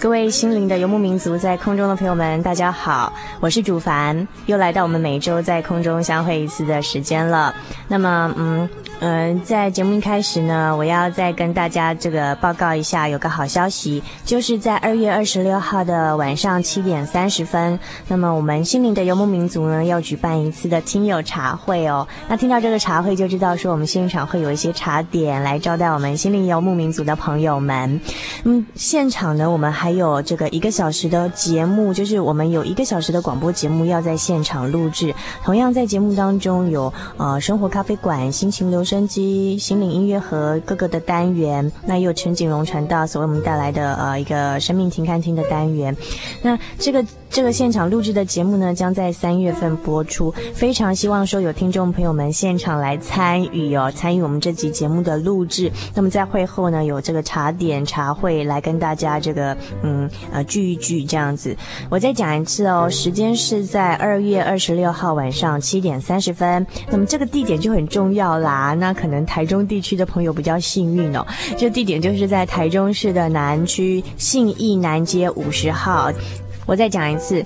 各位心灵的游牧民族，在空中的朋友们，大家好，我是主凡，又来到我们每周在空中相会一次的时间了。那么，嗯。嗯、在节目一开始呢，我要再跟大家这个报告一下，有个好消息，就是在二月二十六号的晚上七点三十分，那么我们心灵的游牧民族呢要举办一次的听友茶会哦。那听到这个茶会就知道说，我们现场会有一些茶点来招待我们心灵游牧民族的朋友们。嗯，现场呢，我们还有这个一个小时的节目，就是我们有一个小时的广播节目要在现场录制。同样在节目当中有呃生活咖啡馆、心情流。升级心灵音乐和各个的单元，那也有陈景荣传道所为我们带来的呃一个生命停看厅的单元，那这个。这个现场录制的节目呢，将在三月份播出。非常希望说有听众朋友们现场来参与哦，参与我们这集节目的录制。那么在会后呢，有这个茶点茶会来跟大家这个嗯呃聚一聚这样子。我再讲一次哦，时间是在二月二十六号晚上七点三十分。那么这个地点就很重要啦，那可能台中地区的朋友比较幸运哦，这地点就是在台中市的南区信义南街五十号。我再讲一次。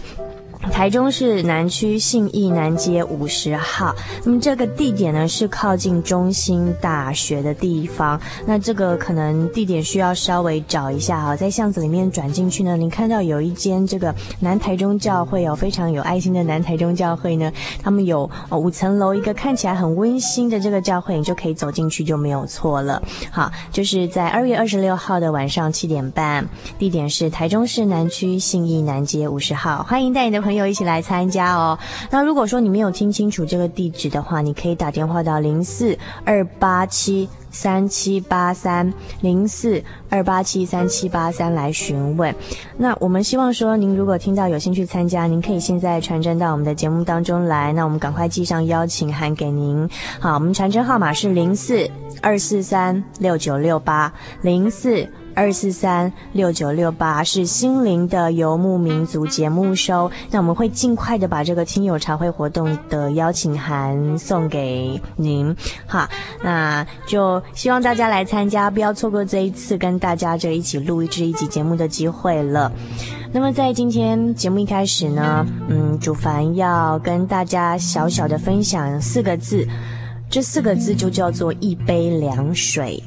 台中市南区信义南街五十号，那么这个地点呢是靠近中兴大学的地方。那这个可能地点需要稍微找一下哈，在巷子里面转进去呢，你看到有一间这个南台中教会哦，非常有爱心的南台中教会呢，他们有五层楼一个看起来很温馨的这个教会，你就可以走进去就没有错了。好，就是在二月二十六号的晚上七点半，地点是台中市南区信义南街五十号，欢迎带你的朋友。朋友一起来参加哦。那如果说你没有听清楚这个地址的话，你可以打电话到零四二八七三七八三零四二八七三七八三来询问。那我们希望说，您如果听到有兴趣参加，您可以现在传真到我们的节目当中来。那我们赶快寄上邀请函给您。好，我们传真号码是零四二四三六九六八零四。二四三六九六八是心灵的游牧民族节目收，那我们会尽快的把这个听友茶会活动的邀请函送给您。哈，那就希望大家来参加，不要错过这一次跟大家这一起录制一集节目的机会了。那么在今天节目一开始呢，嗯，主凡要跟大家小小的分享四个字，这四个字就叫做一杯凉水。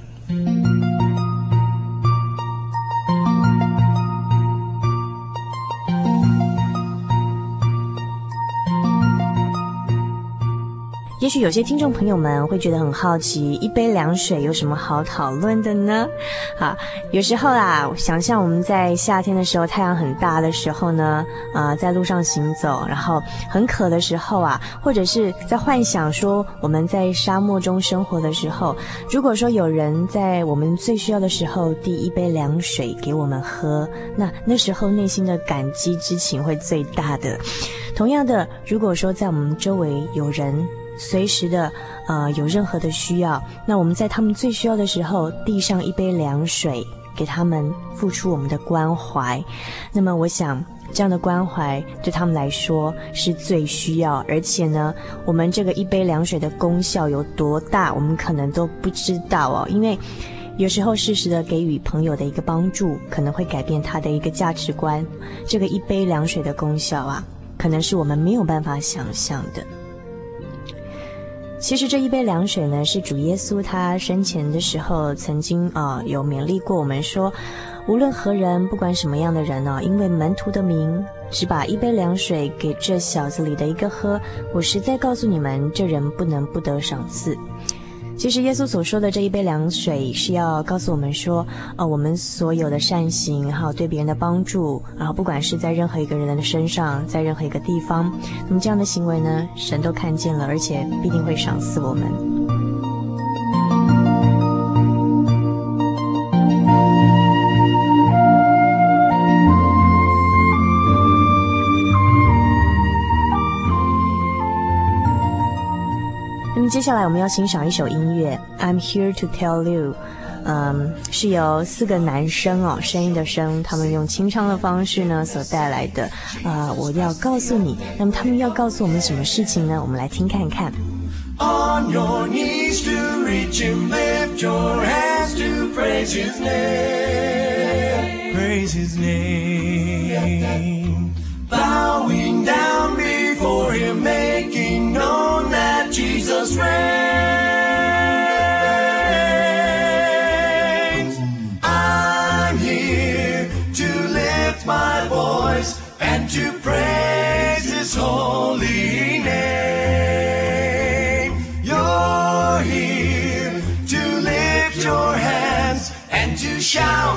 也许有些听众朋友们会觉得很好奇，一杯凉水有什么好讨论的呢？好，有时候啊，想象我们在夏天的时候，太阳很大的时候呢，啊、在路上行走，然后很渴的时候啊，或者是在幻想说我们在沙漠中生活的时候，如果说有人在我们最需要的时候递一杯凉水给我们喝，那那时候内心的感激之情会最大的。同样的，如果说在我们周围有人，随时的，呃，有任何的需要，那我们在他们最需要的时候递上一杯凉水给他们，付出我们的关怀。那么，我想这样的关怀对他们来说是最需要，而且呢，我们这个一杯凉水的功效有多大，我们可能都不知道哦，因为。有时候适时的给予朋友的一个帮助，可能会改变他的一个价值观。这个一杯凉水的功效啊，可能是我们没有办法想象的。其实这一杯凉水呢，是主耶稣他生前的时候曾经啊、有勉励过我们说，无论何人，不管什么样的人呢、因为门徒的名，只把一杯凉水给这小子里的一个喝，我实在告诉你们，这人不能不得赏赐。其实耶稣所说的这一杯凉水，是要告诉我们说，呃，我们所有的善行，还有对别人的帮助，然后不管是在任何一个人的身上，在任何一个地方，那么这样的行为呢，神都看见了，而且必定会赏赐我们。接下来我们要欣赏一首音乐，I'm here to tell you，嗯，是由四个男生哦，声音的声，他们用清唱的方式呢所带来的，啊、呃，我要告诉你，那么他们要告诉我们什么事情呢？我们来听看看。On your knees to reach him, lift your hands to praise his name, praise his name, bowing down before him, May Jesus reigns. I'm here to lift my voice and to praise His holy name. You're here to lift your hands and to shout,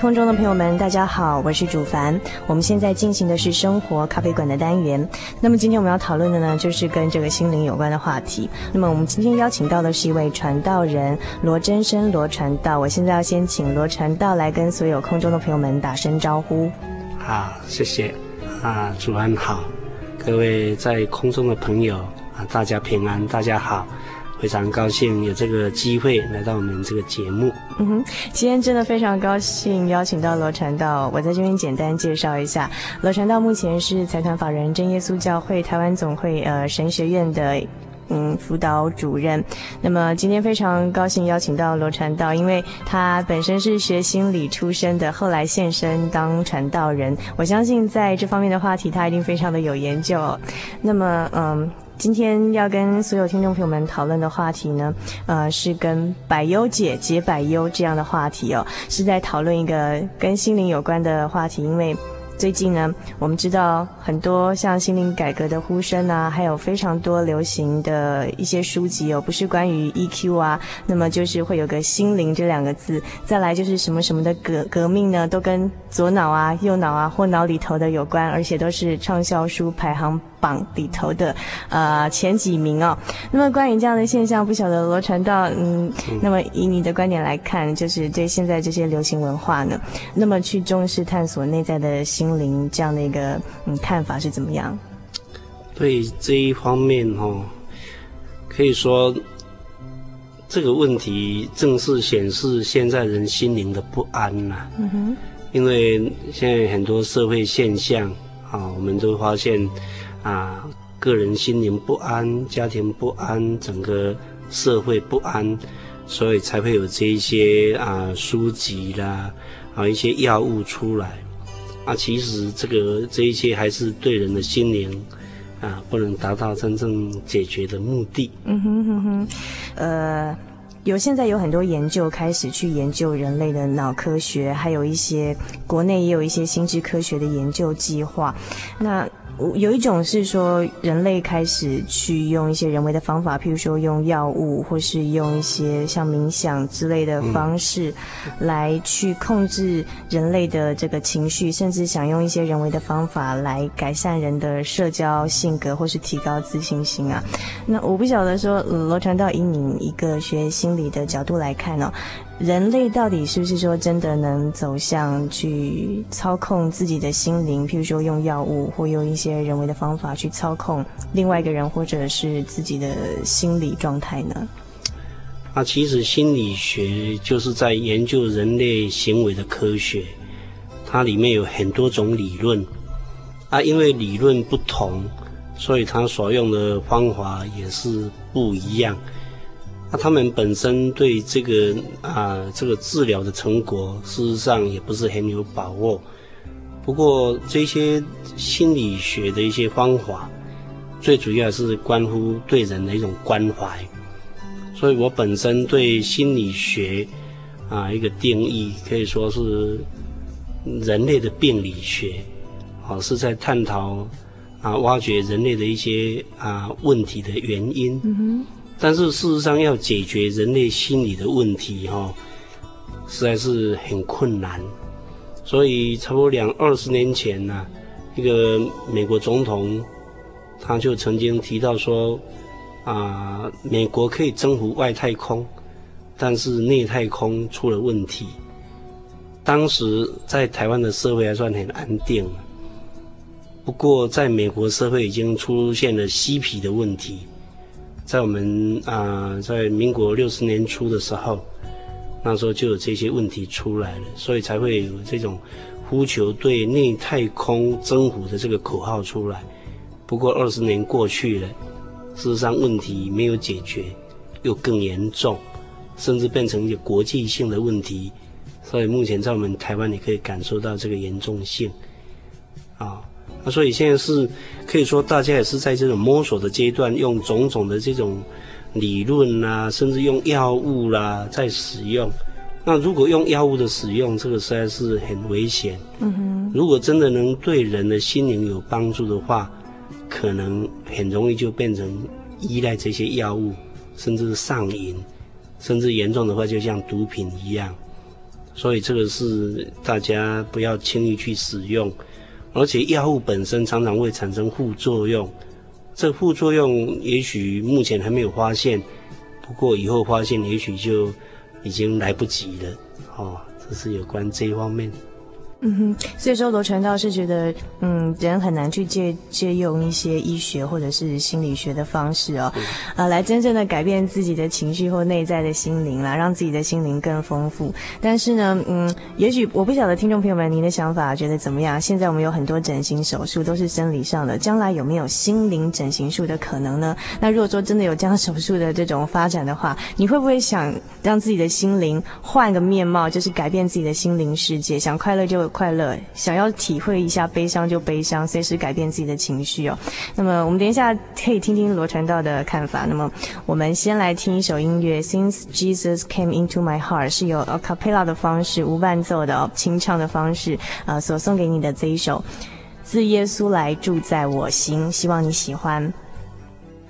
空中的朋友们，大家好，我是主凡。我们现在进行的是生活咖啡馆的单元。那么今天我们要讨论的呢，就是跟这个心灵有关的话题。那么我们今天邀请到的是一位传道人罗真生罗传道。我现在要先请罗传道来跟所有空中的朋友们打声招呼。好，谢谢。啊，主安好，各位在空中的朋友啊，大家平安，大家好。非常高兴有这个机会来到我们这个节目。嗯哼，今天真的非常高兴邀请到罗传道。我在这边简单介绍一下，罗传道目前是财团法人真耶稣教会台湾总会呃神学院的嗯辅导主任。那么今天非常高兴邀请到罗传道，因为他本身是学心理出身的，后来现身当传道人。我相信在这方面的话题，他一定非常的有研究。那么嗯。今天要跟所有听众朋友们讨论的话题呢，呃，是跟百忧解解百忧这样的话题哦，是在讨论一个跟心灵有关的话题，因为。最近呢，我们知道很多像心灵改革的呼声啊，还有非常多流行的一些书籍哦，不是关于 EQ 啊，那么就是会有个心灵这两个字，再来就是什么什么的革革命呢，都跟左脑啊、右脑啊或脑里头的有关，而且都是畅销书排行榜里头的呃前几名哦。那么关于这样的现象，不晓得罗传道，嗯，那么以你的观点来看，就是对现在这些流行文化呢，那么去重视探索内在的心。灵这样的一个嗯看法是怎么样？对这一方面哦，可以说这个问题正是显示现在人心灵的不安呐、嗯哼，因为现在很多社会现象啊，我们都发现啊，个人心灵不安，家庭不安，整个社会不安，所以才会有这一些啊书籍啦，啊一些药物出来。啊，其实这个这一些还是对人的心灵啊，不能达到真正解决的目的。嗯哼哼哼，呃。有现在有很多研究开始去研究人类的脑科学，还有一些国内也有一些心智科学的研究计划。那有一种是说，人类开始去用一些人为的方法，譬如说用药物，或是用一些像冥想之类的方式，来去控制人类的这个情绪，甚至想用一些人为的方法来改善人的社交性格，或是提高自信心啊。那我不晓得说，罗传道以你一个学心理的角度来看呢、人类到底是不是说真的能走向去操控自己的心灵？譬如说用药物或用一些人为的方法去操控另外一个人，或者是自己的心理状态呢？啊，其实心理学就是在研究人类行为的科学，它里面有很多种理论啊，因为理论不同，所以它所用的方法也是不一样。那他们本身对这个啊，这个治疗的成果，事实上也不是很有把握。不过这些心理学的一些方法，最主要是关乎对人的一种关怀。所以我本身对心理学啊，一个定义可以说是人类的病理学，啊，是在探讨啊，挖掘人类的一些啊问题的原因。嗯哼。但是事实上，要解决人类心理的问题，哈，实在是很困难。所以，差不多两二十年前呢，一个美国总统，他就曾经提到说，啊，美国可以征服外太空，但是内太空出了问题。当时在台湾的社会还算很安定，不过在美国社会已经出现了嬉皮的问题。在我们啊、在民国六十年初的时候，那时候就有这些问题出来了，所以才会有这种呼求对内太空征服的这个口号出来。不过二十年过去了，事实上问题没有解决，又更严重，甚至变成一个国际性的问题。所以目前在我们台湾，你可以感受到这个严重性，那所以现在是可以说，大家也是在这种摸索的阶段，用种种的这种理论啊，甚至用药物啦、啊，在使用。那如果用药物的使用，这个实在是很危险。嗯哼。如果真的能对人的心灵有帮助的话，可能很容易就变成依赖这些药物，甚至是上瘾，甚至严重的话就像毒品一样。所以这个是大家不要轻易去使用。而且药物本身常常会产生副作用，这副作用也许目前还没有发现，不过以后发现也许就已经来不及了。哦，这是有关这一方面。嗯哼，所以说罗传道是觉得，嗯，人很难去借借用一些医学或者是心理学的方式哦，嗯、啊，来真正的改变自己的情绪或内在的心灵啦，让自己的心灵更丰富。但是呢，嗯，也许我不晓得听众朋友们您的想法觉得怎么样？现在我们有很多整形手术都是生理上的，将来有没有心灵整形术的可能呢？那如果说真的有这样手术的这种发展的话，你会不会想让自己的心灵换个面貌，就是改变自己的心灵世界？想快乐就。快乐，想要体会一下悲伤就悲伤，随时改变自己的情绪哦。那么我们等一下可以听听罗传道的看法。那么我们先来听一首音乐，Since Jesus Came Into My Heart，是由 a cappella 的方式，无伴奏的，清唱的方式啊、所送给你的这一首《自耶稣来住在我心》，希望你喜欢。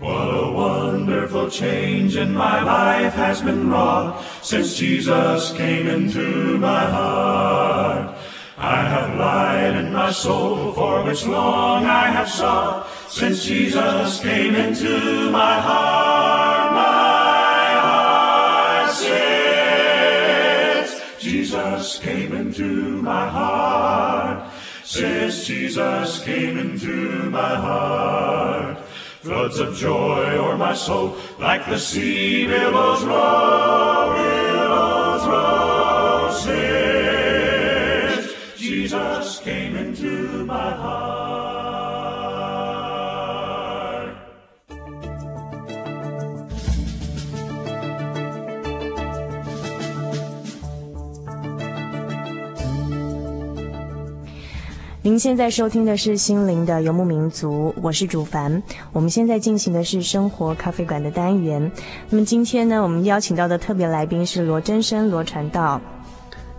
What a wonderful change in my life has been wrong since Jesus came into my heart. I have light in my soul for which long I have sought, since Jesus came into my heart, my heart sings. Jesus came into my heart, since Jesus came into my heart. Floods of joy o'er my soul, like the sea billows roll, billows roll, sing. Jesus came into my heart. 您现在收听的是《心灵的游牧民族》，我是主凡。我们现在进行的是生活咖啡馆的单元。那么今天呢，我们邀请到的特别来宾是罗真生罗传道。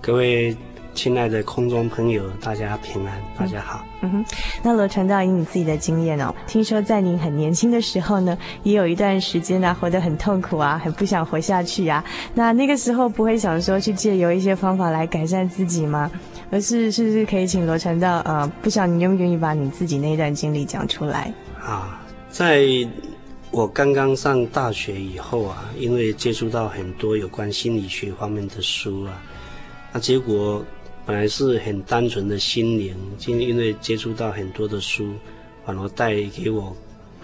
各位亲爱的空中朋友，大家平安，大家好。嗯，嗯哼，那罗传道以你自己的经验哦，听说在您很年轻的时候呢，也有一段时间呢、啊，活得很痛苦啊，很不想活下去啊。那那个时候不会想说去借由一些方法来改善自己吗？而是是不是可以请罗传道？呃，不晓你愿不愿意把你自己那段经历讲出来？啊，在我刚刚上大学以后啊，因为接触到很多有关心理学方面的书啊，那结果本来是很单纯的心灵，就因为接触到很多的书，反而带给我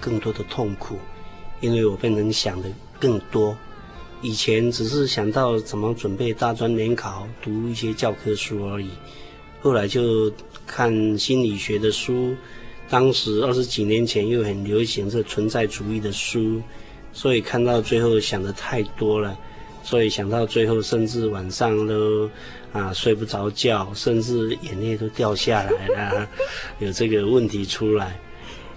更多的痛苦，因为我变成想的更多。以前只是想到怎么准备大专联考，读一些教科书而已。后来就看心理学的书，当时二十几年前又很流行这存在主义的书，所以看到最后想的太多了，所以想到最后甚至晚上都啊睡不着觉，甚至眼泪都掉下来了，有这个问题出来。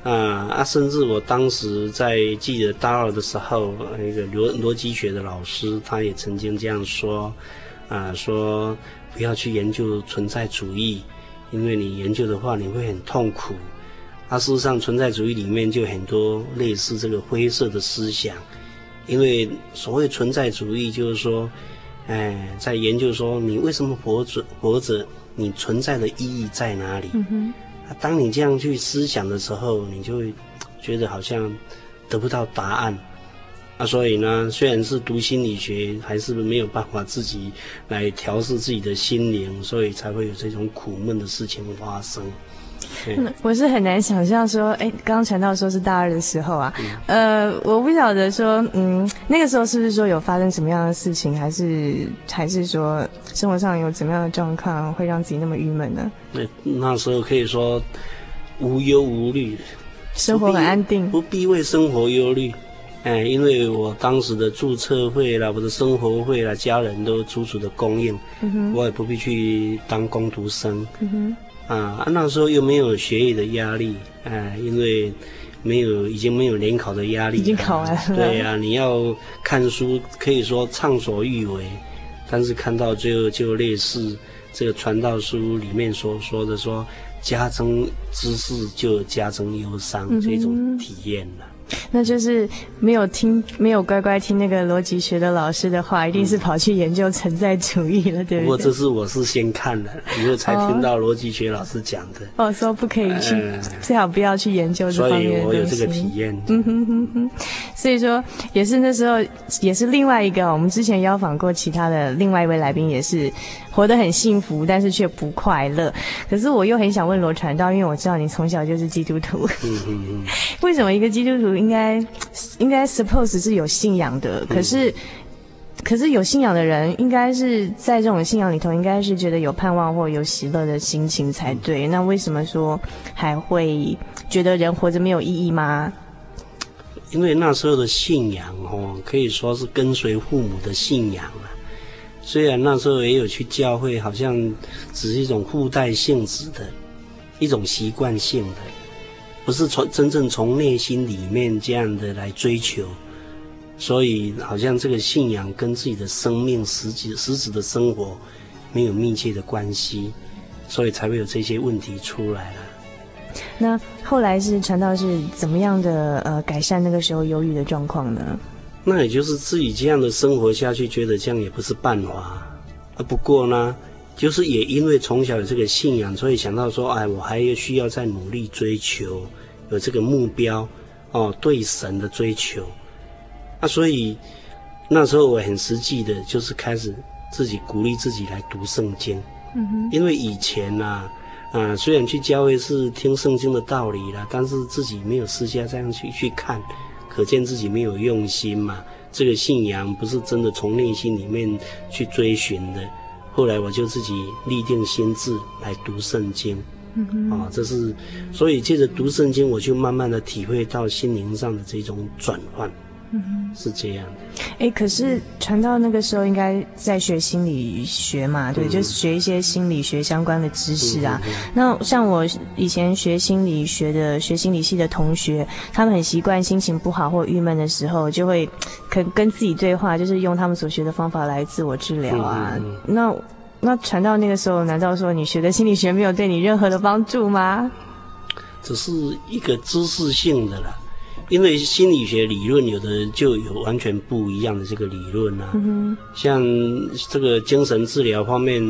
啊啊，甚至我当时在记得大二的时候，那个逻逻辑学的老师他也曾经这样说，啊说。不要去研究存在主义，因为你研究的话，你会很痛苦。啊事实上，存在主义里面就很多类似这个灰色的思想。因为所谓存在主义，就是说，哎，在研究说你为什么活着，活着，你存在的意义在哪里？嗯哼。当你这样去思想的时候，你就会觉得好像得不到答案。那、啊、所以呢，虽然是读心理学，还是没有办法自己来调试自己的心灵，所以才会有这种苦闷的事情发生。我是很难想象说，哎，刚刚传到说是大二的时候啊，嗯、呃，我不晓得说，嗯，那个时候是不是说有发生什么样的事情，还是还是说生活上有怎么样的状况会让自己那么郁闷呢？那那时候可以说无忧无虑，生活很安定，不必为生活忧虑。哎，因为我当时的注册费啦，我的生活费啦，家人都足足的供应，嗯、我也不必去当工读生。啊，那时候又没有学业的压力，哎，因为没有已经没有联考的压力，已经考完了。对呀、啊，你要看书可以说畅所欲为，但是看到最后就类似这个传道书里面所说的说，加增知识就加增忧伤、嗯、这种体验了。那就是没有听，没有乖乖听那个逻辑学的老师的话，一定是跑去研究存在主义了，嗯、对不对？不过这是我是先看的，以后才听到逻辑学老师讲的。哦，说不可以去，呃、最好不要去研究这方面的东西。所以我有这个体验。嗯哼哼哼。所以说，也是那时候，也是另外一个，我们之前邀访过其他的另外一位来宾，也是活得很幸福，但是却不快乐。可是我又很想问罗传道，因为我知道你从小就是基督徒。为什么一个基督徒？应该应该 suppose 是有信仰的，可是、嗯、可是有信仰的人，应该是在这种信仰里头，应该是觉得有盼望或有喜乐的心情才对。嗯、那为什么说还会觉得人活着没有意义吗？因为那时候的信仰哦，可以说是跟随父母的信仰啊。虽然那时候也有去教会，好像只是一种附带性质的一种习惯性的。不是从真正从内心里面这样的来追求，所以好像这个信仰跟自己的生命实际实质的生活没有密切的关系，所以才会有这些问题出来了。那后来是传道是怎么样的呃改善那个时候忧郁的状况呢？那也就是自己这样的生活下去，觉得这样也不是办法啊。不过呢，就是也因为从小有这个信仰，所以想到说，哎，我还要需要再努力追求。有这个目标，哦，对神的追求，啊，所以那时候我很实际的，就是开始自己鼓励自己来读圣经。嗯哼。因为以前呢，啊，啊，虽然去教会是听圣经的道理啦，但是自己没有私下这样去去看，可见自己没有用心嘛。这个信仰不是真的从内心里面去追寻的。后来我就自己立定心智来读圣经。嗯，啊，这是，所以借着读圣经，我就慢慢的体会到心灵上的这种转换。嗯，是这样的。哎，可是传到那个时候应该在学心理学嘛，对，嗯、就是学一些心理学相关的知识啊。嗯、那像我以前学心理学的、学心理系的同学，他们很习惯心情不好或郁闷的时候，就会可跟自己对话，就是用他们所学的方法来自我治疗啊。嗯、那那传到那个时候，难道说你学的心理学没有对你任何的帮助吗？只是一个知识性的啦。因为心理学理论有的就有完全不一样的这个理论啊，像这个精神治疗方面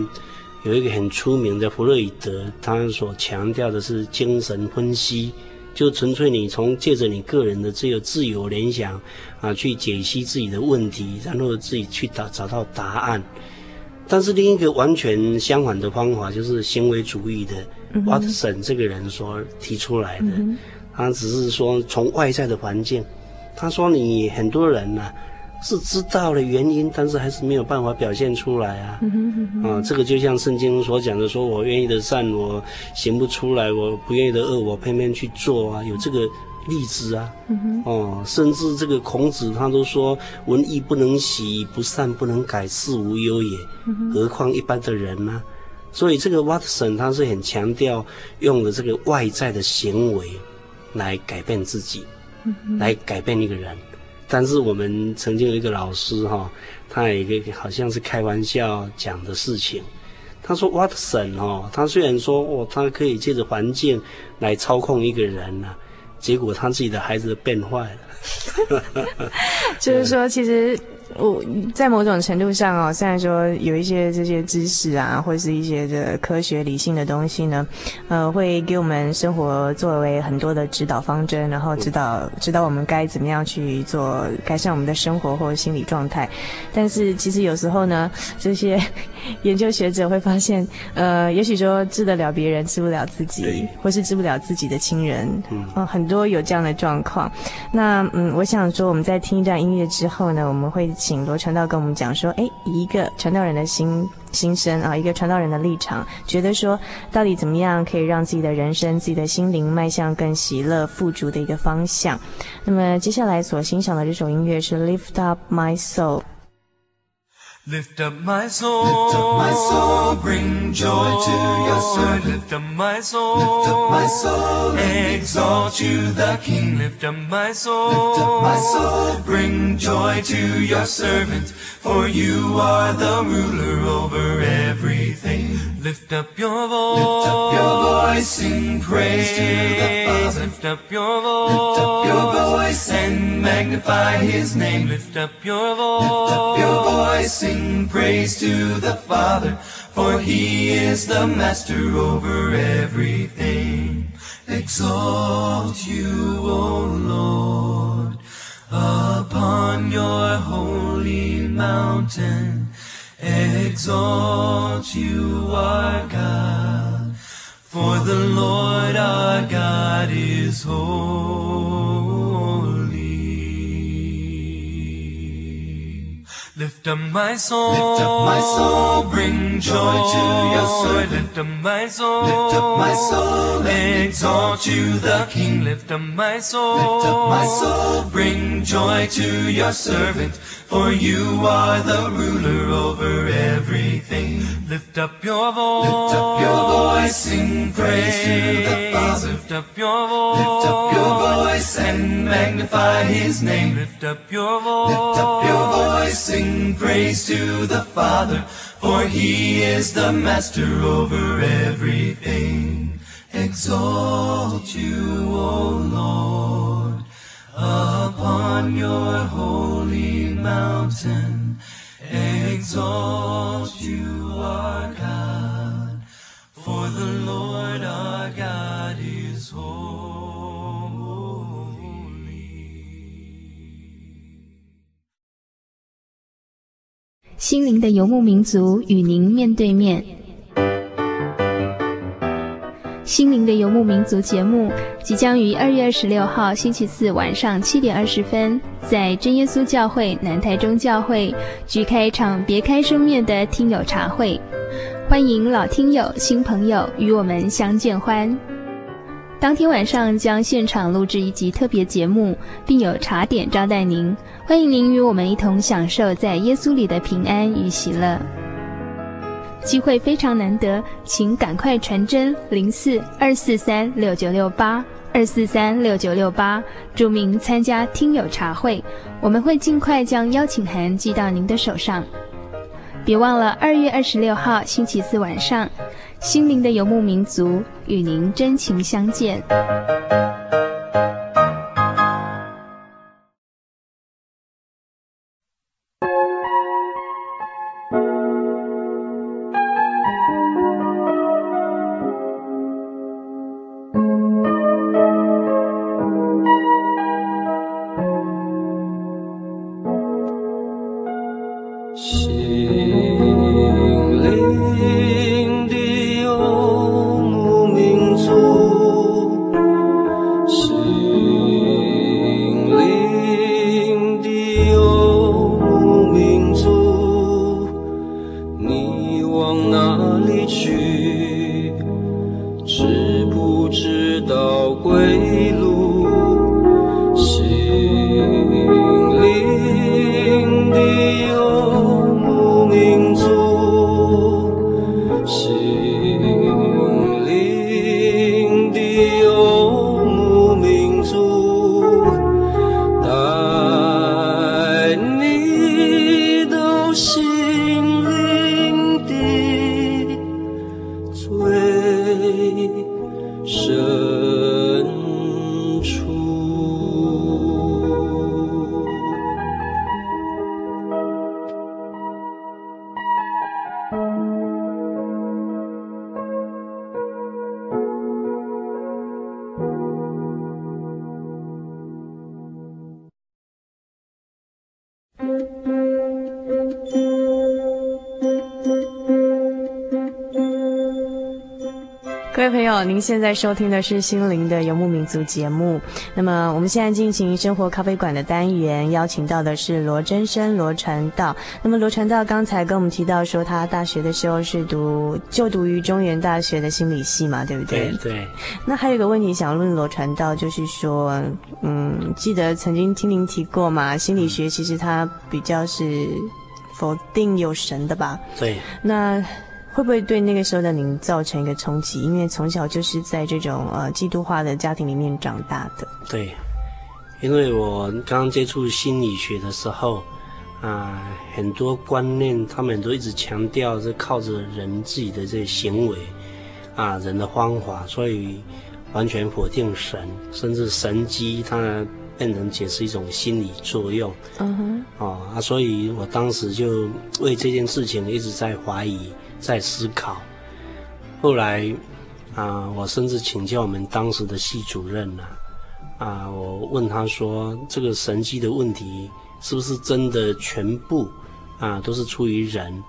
有一个很出名的弗洛伊德，他所强调的是精神分析，就纯粹你从借着你个人的这个自由联想啊，去解析自己的问题，然后自己去找找到答案。但是另一个完全相反的方法就是行为主义的 Watson 这个人所提出来的。他只是说从外在的环境，他说你很多人呢、啊、是知道了原因，但是还是没有办法表现出来啊。嗯、啊，这个就像圣经所讲的，说我愿意的善我行不出来，我不愿意的恶我偏偏去做啊，有这个例子啊。嗯、哦，甚至这个孔子他都说，文艺不能习，不善不能改，事无忧也。何况一般的人呢、啊？所以这个 Watson 他是很强调用的这个外在的行为。来改变自己，来改变一个人。但是我们曾经有一个老师哈，他有一个好像是开玩笑讲的事情。他说 Watson 哦，他虽然说哦，他可以借着环境来操控一个人呐，结果他自己的孩子变坏了。就是说，其实。我在某种程度上哦，虽然说有一些这些知识啊，或是一些的科学理性的东西呢，呃，会给我们生活作为很多的指导方针，然后指导指导我们该怎么样去做改善我们的生活或心理状态。但是其实有时候呢，这些 研究学者会发现，呃，也许说治得了别人，治不了自己，或是治不了自己的亲人，嗯、呃，很多有这样的状况。那嗯，我想说我们在听一段音乐之后呢，我们会。请罗传道跟我们讲说，哎，一个传道人的心心声啊，一个传道人的立场，觉得说，到底怎么样可以让自己的人生、自己的心灵迈向更喜乐、富足的一个方向。那么接下来所欣赏的这首音乐是《Lift Up My Soul》。Lift up my soul, lift up my soul, bring joy to your servant. Lift up my soul, lift up my soul, exalt you the King. Lift up my soul, lift up my soul, bring joy to your servant. For you are the ruler over everything. Lift up your voice, lift up your voice, sing praise to the Father. Lift up your voice, lift up your voice, and magnify His name. Lift up your voice, lift up your voice, sing praise to the Father. For He is the Master over everything. Exalt you, O Lord, upon your holy mountain. Exalt you, our God, for the Lord our God is holy. Lift up my soul, lift up my soul, bring joy to your servant. Lift up my soul, lift up my soul, exalt you the King. Lift up my soul, lift up my soul, bring joy to your servant. For you are the ruler over everything. Lift up your voice. Lift up your voice. Sing praise to the Father. Lift up your voice. Lift up your voice and magnify His name. Lift up your voice. Lift up your voice. Sing praise to the Father. For He is the Master over everything. Exalt you, O Lord upon your holy 心灵的游牧民族与您面对面。心灵的游牧民族节目即将于二月二十六号星期四晚上七点二十分，在真耶稣教会南台中教会举开一场别开生面的听友茶会，欢迎老听友、新朋友与我们相见欢。当天晚上将现场录制一集特别节目，并有茶点招待您。欢迎您与我们一同享受在耶稣里的平安与喜乐。机会非常难得，请赶快传真零四二四三六九六八二四三六九六八，注明参加听友茶会，我们会尽快将邀请函寄到您的手上。别忘了二月二十六号星期四晚上。心灵的游牧民族，与您真情相见。您现在收听的是《心灵的游牧民族》节目。那么，我们现在进行生活咖啡馆的单元，邀请到的是罗真生罗传道。那么，罗传道刚才跟我们提到说，他大学的时候是读就读于中原大学的心理系嘛，对不对？对。对。那还有一个问题想问罗传道，就是说，嗯，记得曾经听您提过嘛，心理学其实它比较是否定有神的吧？对。那。会不会对那个时候的您造成一个冲击？因为从小就是在这种呃基督化的家庭里面长大的。对，因为我刚刚接触心理学的时候，啊、呃，很多观念他们都一直强调是靠着人自己的这些行为，啊，人的方法，所以完全否定神，甚至神迹，它变成解释一种心理作用。嗯哼。哦啊，所以我当时就为这件事情一直在怀疑。在思考，后来啊，我甚至请教我们当时的系主任呢，啊，我问他说，这个神迹的问题是不是真的全部啊都是出于人？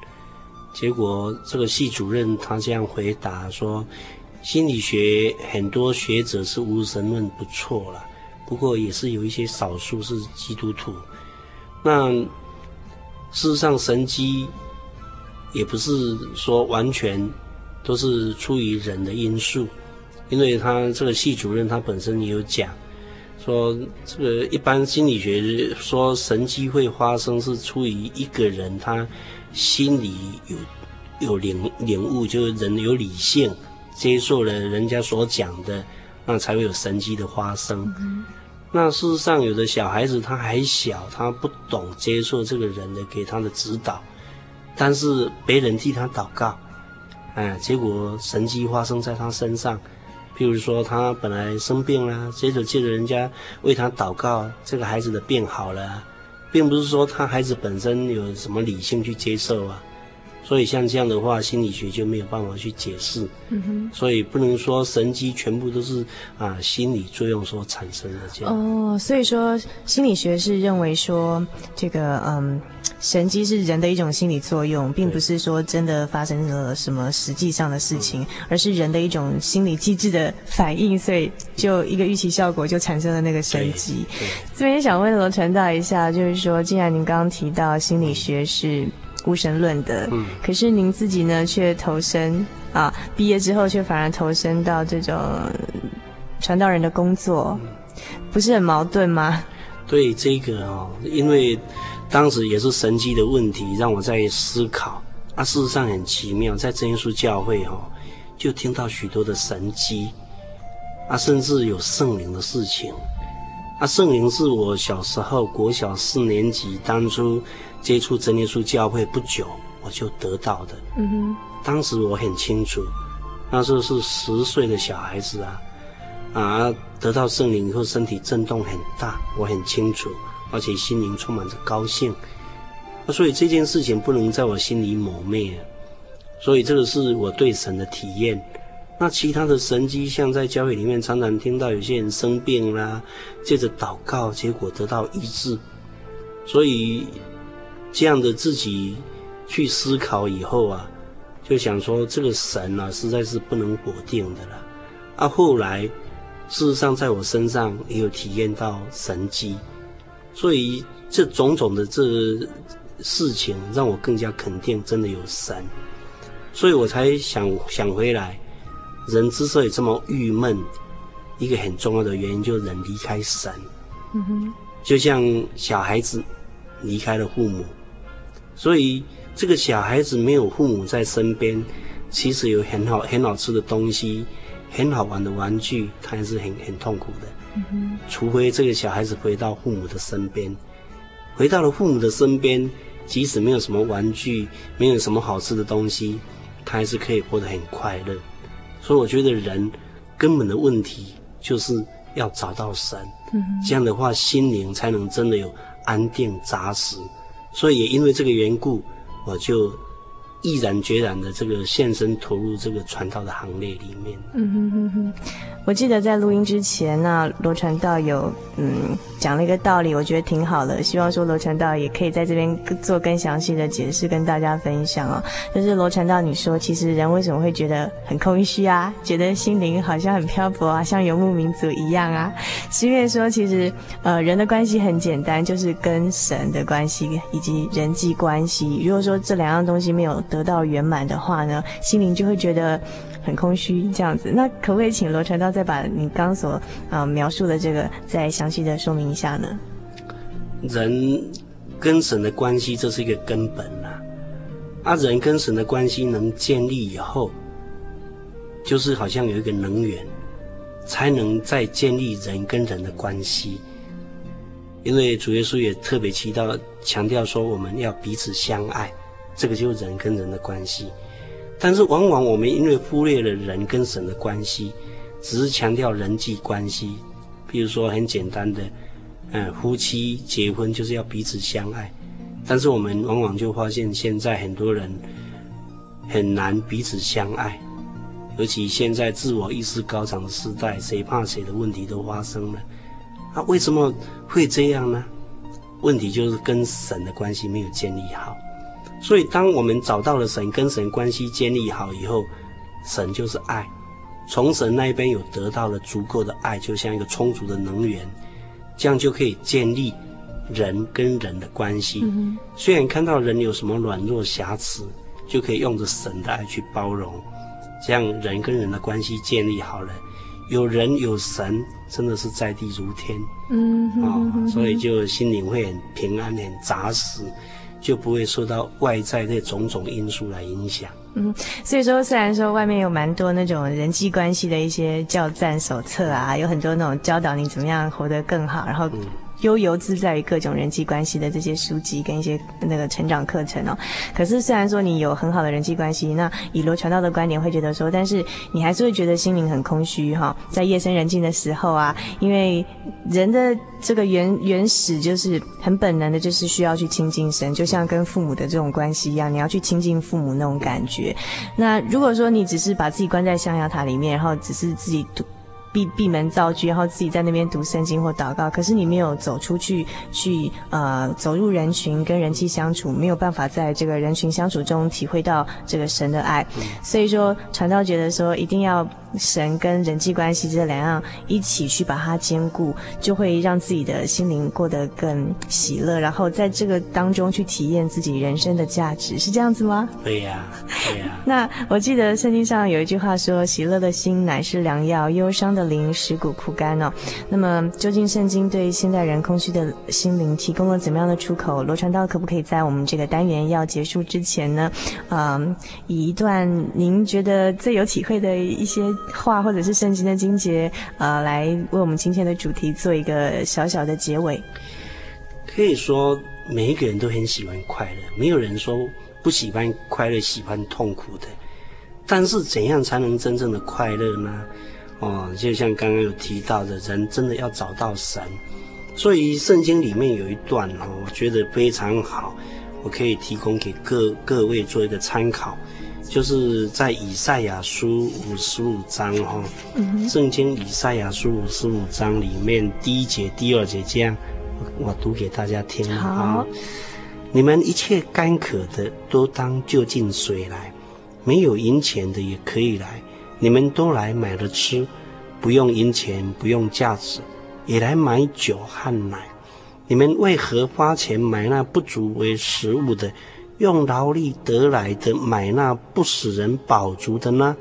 结果这个系主任他这样回答说，心理学很多学者是无神论不错了，不过也是有一些少数是基督徒。那事实上神迹。也不是说完全都是出于人的因素，因为他这个系主任他本身也有讲，说这个一般心理学说神迹会发生是出于一个人他心里有有领领悟，就是人有理性接受了人家所讲的，那才会有神迹的发生。那事实上有的小孩子他还小，他不懂接受这个人的给他的指导。但是别人替他祷告，哎，结果神迹发生在他身上。譬如说，他本来生病了，接着借着人家为他祷告，这个孩子的病好了，并不是说他孩子本身有什么理性去接受啊。所以像这样的话，心理学就没有办法去解释。嗯哼。所以不能说神机全部都是啊心理作用所产生的这样。哦，所以说心理学是认为说这个嗯神机是人的一种心理作用，并不是说真的发生了什么实际上的事情，而是人的一种心理机制的反应，所以就一个预期效果就产生了那个神机。这边想问罗传道一下，就是说，既然您刚刚提到心理学是。无神论的，嗯，可是您自己呢，却投身啊，毕业之后却反而投身到这种传道人的工作，不是很矛盾吗？对这个哦，因为当时也是神机的问题，让我在思考。啊，事实上很奇妙，在真耶稣教会哦，就听到许多的神机，啊，甚至有圣灵的事情。啊，圣灵是我小时候国小四年级当初接触真耶稣教会不久，我就得到的。嗯哼，当时我很清楚，那时候是十岁的小孩子啊，啊，得到圣灵以后身体震动很大，我很清楚，而且心灵充满着高兴。所以这件事情不能在我心里抹灭，所以这个是我对神的体验。那其他的神迹，像在教会里面常常听到有些人生病啦，借着祷告，结果得到医治。所以这样的自己去思考以后啊，就想说这个神啊，实在是不能否定的了。啊，后来事实上在我身上也有体验到神迹，所以这种种的这。事情让我更加肯定，真的有神，所以我才想想回来。人之所以这么郁闷，一个很重要的原因就是人离开神。嗯哼，就像小孩子离开了父母，所以这个小孩子没有父母在身边，其实有很好很好吃的东西，很好玩的玩具，他还是很很痛苦的。除非这个小孩子回到父母的身边，回到了父母的身边。即使没有什么玩具，没有什么好吃的东西，他还是可以活得很快乐。所以我觉得人根本的问题就是要找到神，嗯、这样的话心灵才能真的有安定扎实。所以也因为这个缘故，我就。毅然决然的这个献身投入这个传道的行列里面。嗯哼哼哼，我记得在录音之前呢，罗传道有嗯讲了一个道理，我觉得挺好的。希望说罗传道也可以在这边做更详细的解释，跟大家分享哦。就是罗传道，你说其实人为什么会觉得很空虚啊？觉得心灵好像很漂泊啊，像游牧民族一样啊？是因为说其实呃人的关系很简单，就是跟神的关系以及人际关系。如果说这两样东西没有得到圆满的话呢，心灵就会觉得很空虚，这样子。那可不可以请罗传道再把你刚所啊、描述的这个再详细的说明一下呢？人跟神的关系，这是一个根本呐、啊。啊，人跟神的关系能建立以后，就是好像有一个能源，才能再建立人跟人的关系。因为主耶稣也特别提到强调说，我们要彼此相爱。这个就是人跟人的关系，但是往往我们因为忽略了人跟神的关系，只是强调人际关系。比如说很简单的，嗯，夫妻结婚就是要彼此相爱，但是我们往往就发现现在很多人很难彼此相爱，尤其现在自我意识高涨的时代，谁怕谁的问题都发生了。那为什么会这样呢？问题就是跟神的关系没有建立好。所以，当我们找到了神，跟神关系建立好以后，神就是爱，从神那边有得到了足够的爱，就像一个充足的能源，这样就可以建立人跟人的关系。嗯、虽然看到人有什么软弱瑕疵，就可以用着神的爱去包容，这样人跟人的关系建立好了，有人有神，真的是在地如天。嗯，啊、哦，所以就心灵会很平安，很扎实。就不会受到外在的种种因素来影响。嗯，所以说，虽然说外面有蛮多那种人际关系的一些教战手册啊，有很多那种教导你怎么样活得更好，然后。悠游自在于各种人际关系的这些书籍跟一些那个成长课程哦，可是虽然说你有很好的人际关系，那以罗传道的观点会觉得说，但是你还是会觉得心灵很空虚哈。在夜深人静的时候啊，因为人的这个原原始就是很本能的，就是需要去亲近神，就像跟父母的这种关系一样，你要去亲近父母那种感觉。那如果说你只是把自己关在象牙塔里面，然后只是自己读。闭闭门造句，然后自己在那边读圣经或祷告，可是你没有走出去，去呃走入人群跟人际相处，没有办法在这个人群相处中体会到这个神的爱。所以说，传道觉得说一定要神跟人际关系这两样一起去把它兼顾，就会让自己的心灵过得更喜乐，然后在这个当中去体验自己人生的价值，是这样子吗？对呀，对呀。那我记得圣经上有一句话说：“喜乐的心乃是良药，忧伤的灵使骨枯干。”哦，那么究竟圣经对现代人空虚的心灵提供了怎么样的出口？罗传道可不可以在我们这个单元要结束之前呢？嗯，以一段您觉得最有体会的一些话，或者是圣经的经节，呃，来为我们今天的主题做一个小小的结尾。可以说，每一个人都很喜欢快乐，没有人说不喜欢快乐、喜欢痛苦的。但是，怎样才能真正的快乐呢？哦，就像刚刚有提到的，人真的要找到神。所以，圣经里面有一段哦，我觉得非常好，我可以提供给各各位做一个参考，就是在以赛亚书五十五章哈，圣经以赛亚书五十五章里面第一节、第二节这样。我读给大家听啊！你们一切干渴的都当就近水来，没有银钱的也可以来，你们都来买了吃，不用银钱，不用价值，也来买酒和奶。你们为何花钱买那不足为食物的，用劳力得来的买那不使人饱足的呢？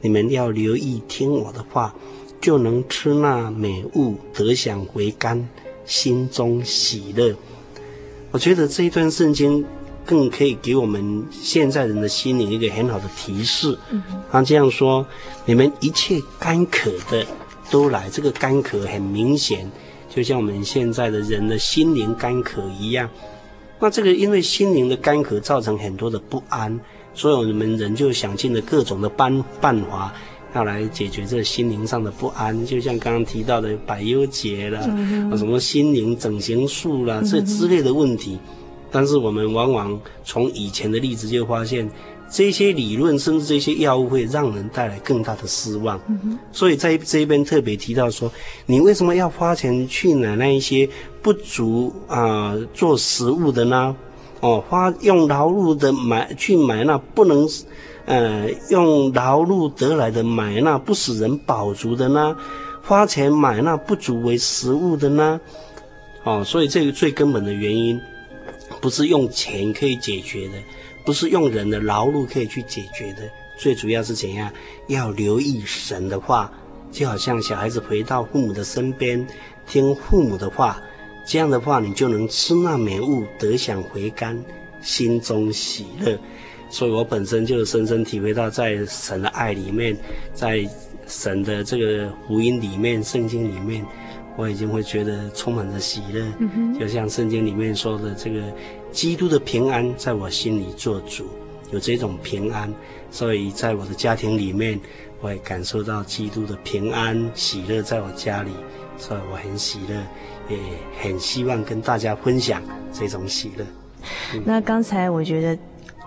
你们要留意听我的话，就能吃那美物，得享回甘。心中喜乐，我觉得这一段圣经更可以给我们现在人的心灵一个很好的提示。他这样说：“你们一切干渴的都来。”这个干渴很明显，就像我们现在的人的心灵干渴一样。那这个因为心灵的干渴造成很多的不安，所以我们人就想尽了各种的办办法。要来解决这心灵上的不安，就像刚刚提到的百忧解了，嗯、什么心灵整形术啦，这之类的问题。嗯、但是我们往往从以前的例子就发现，这些理论甚至这些药物会让人带来更大的失望。嗯、所以在这边特别提到说，你为什么要花钱去买那一些不足啊、呃、做食物的呢？哦，花用劳碌的买去买那不能。呃，用劳碌得来的买那不使人饱足的呢？花钱买那不足为食物的呢？哦，所以这个最根本的原因，不是用钱可以解决的，不是用人的劳碌可以去解决的，最主要是怎样？要留意神的话，就好像小孩子回到父母的身边，听父母的话，这样的话你就能吃那美物，得享回甘，心中喜乐。所以我本身就深深体会到，在神的爱里面，在神的这个福音里面、圣经里面，我已经会觉得充满着喜乐。嗯，就像圣经里面说的，这个基督的平安在我心里做主，有这种平安，所以在我的家庭里面，我也感受到基督的平安喜乐在我家里，所以我很喜乐，也很希望跟大家分享这种喜乐。那刚才我觉得。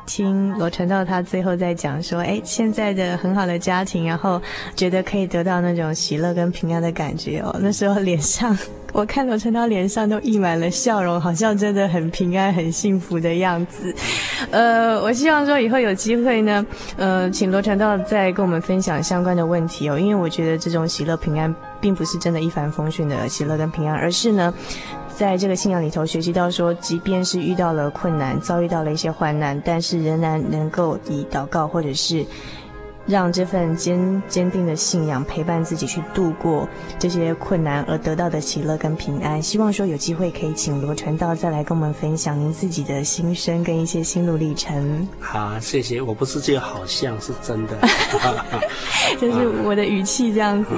听罗传道他最后在讲说，哎，现在的很好的家庭，然后觉得可以得到那种喜乐跟平安的感觉哦。那时候脸上，我看罗传道脸上都溢满了笑容，好像真的很平安、很幸福的样子。呃，我希望说以后有机会呢，呃，请罗传道再跟我们分享相关的问题哦，因为我觉得这种喜乐平安，并不是真的一帆风顺的喜乐跟平安，而是呢。在这个信仰里头学习到说，即便是遇到了困难，遭遇到了一些患难，但是仍然能够以祷告或者是。让这份坚坚定的信仰陪伴自己去度过这些困难，而得到的喜乐跟平安。希望说有机会可以请罗传道再来跟我们分享您自己的心声跟一些心路历程。好，谢谢。我不是这个，好像是真的，就是我的语气这样子。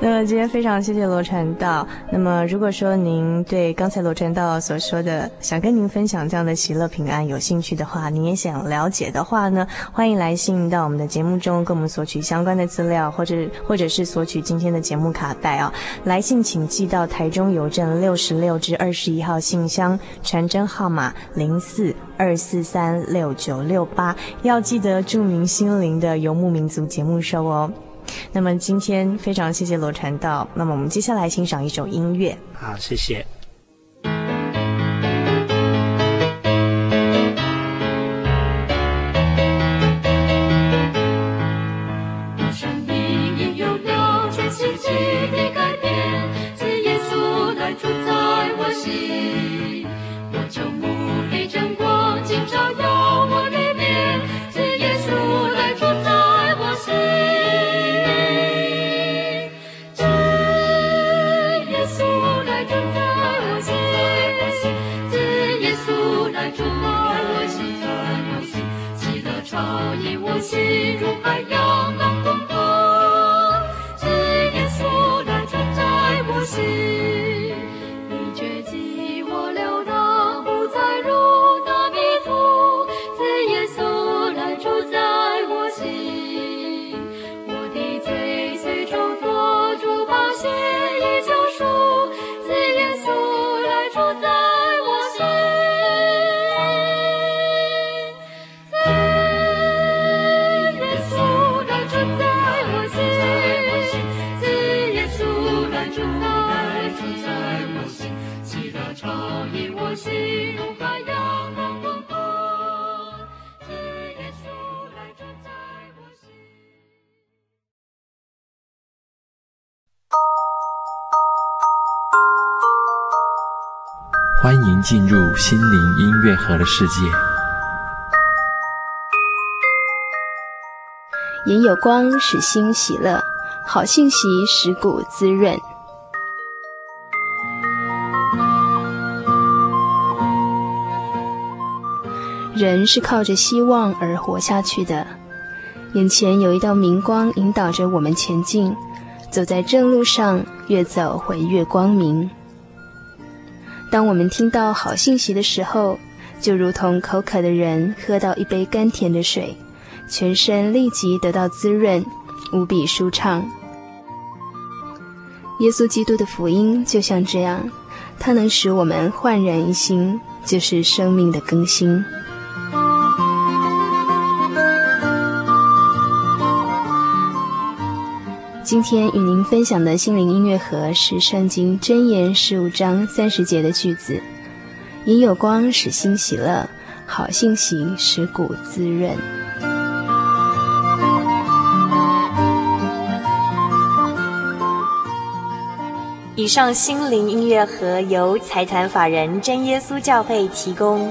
那么今天非常谢谢罗传道。那么如果说您对刚才罗传道所说的想跟您分享这样的喜乐平安有兴趣的话，您也想了解的话呢，欢迎来信到我们的节目中。中跟我们索取相关的资料，或者或者是索取今天的节目卡带啊，来信请寄到台中邮政六十六至二十一号信箱，传真号码零四二四三六九六八，要记得注明心灵的游牧民族节目收哦。那么今天非常谢谢罗传道，那么我们接下来欣赏一首音乐。好，谢谢。朝引我心如海洋心灵音乐盒的世界。眼有光，使心喜乐；好信息，使骨滋润。人是靠着希望而活下去的。眼前有一道明光引导着我们前进，走在正路上，越走会越光明。当我们听到好信息的时候，就如同口渴的人喝到一杯甘甜的水，全身立即得到滋润，无比舒畅。耶稣基督的福音就像这样，它能使我们焕然一新，就是生命的更新。今天与您分享的心灵音乐盒是《圣经箴言》十五章三十节的句子：“眼有光，使心喜乐；好性情，使骨滋润。”以上心灵音乐盒由财团法人真耶稣教会提供。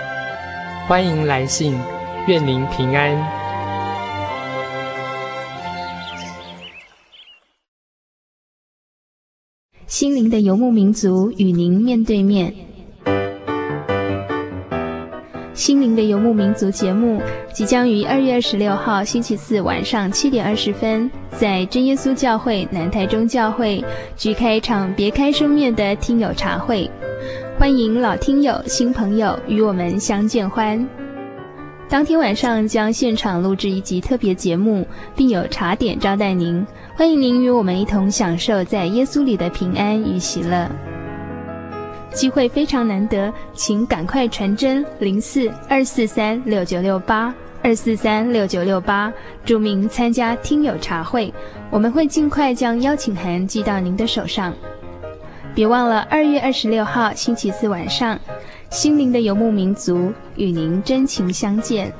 欢迎来信，愿您平安。心灵的游牧民族与您面对面。心灵的游牧民族节目即将于二月二十六号星期四晚上七点二十分，在真耶稣教会南台中教会举开一场别开生面的听友茶会。欢迎老听友、新朋友与我们相见欢。当天晚上将现场录制一集特别节目，并有茶点招待您。欢迎您与我们一同享受在耶稣里的平安与喜乐。机会非常难得，请赶快传真零四二四三六九六八二四三六九六八，注明参加听友茶会，我们会尽快将邀请函寄到您的手上。别忘了，二月二十六号星期四晚上，心灵的游牧民族与您真情相见。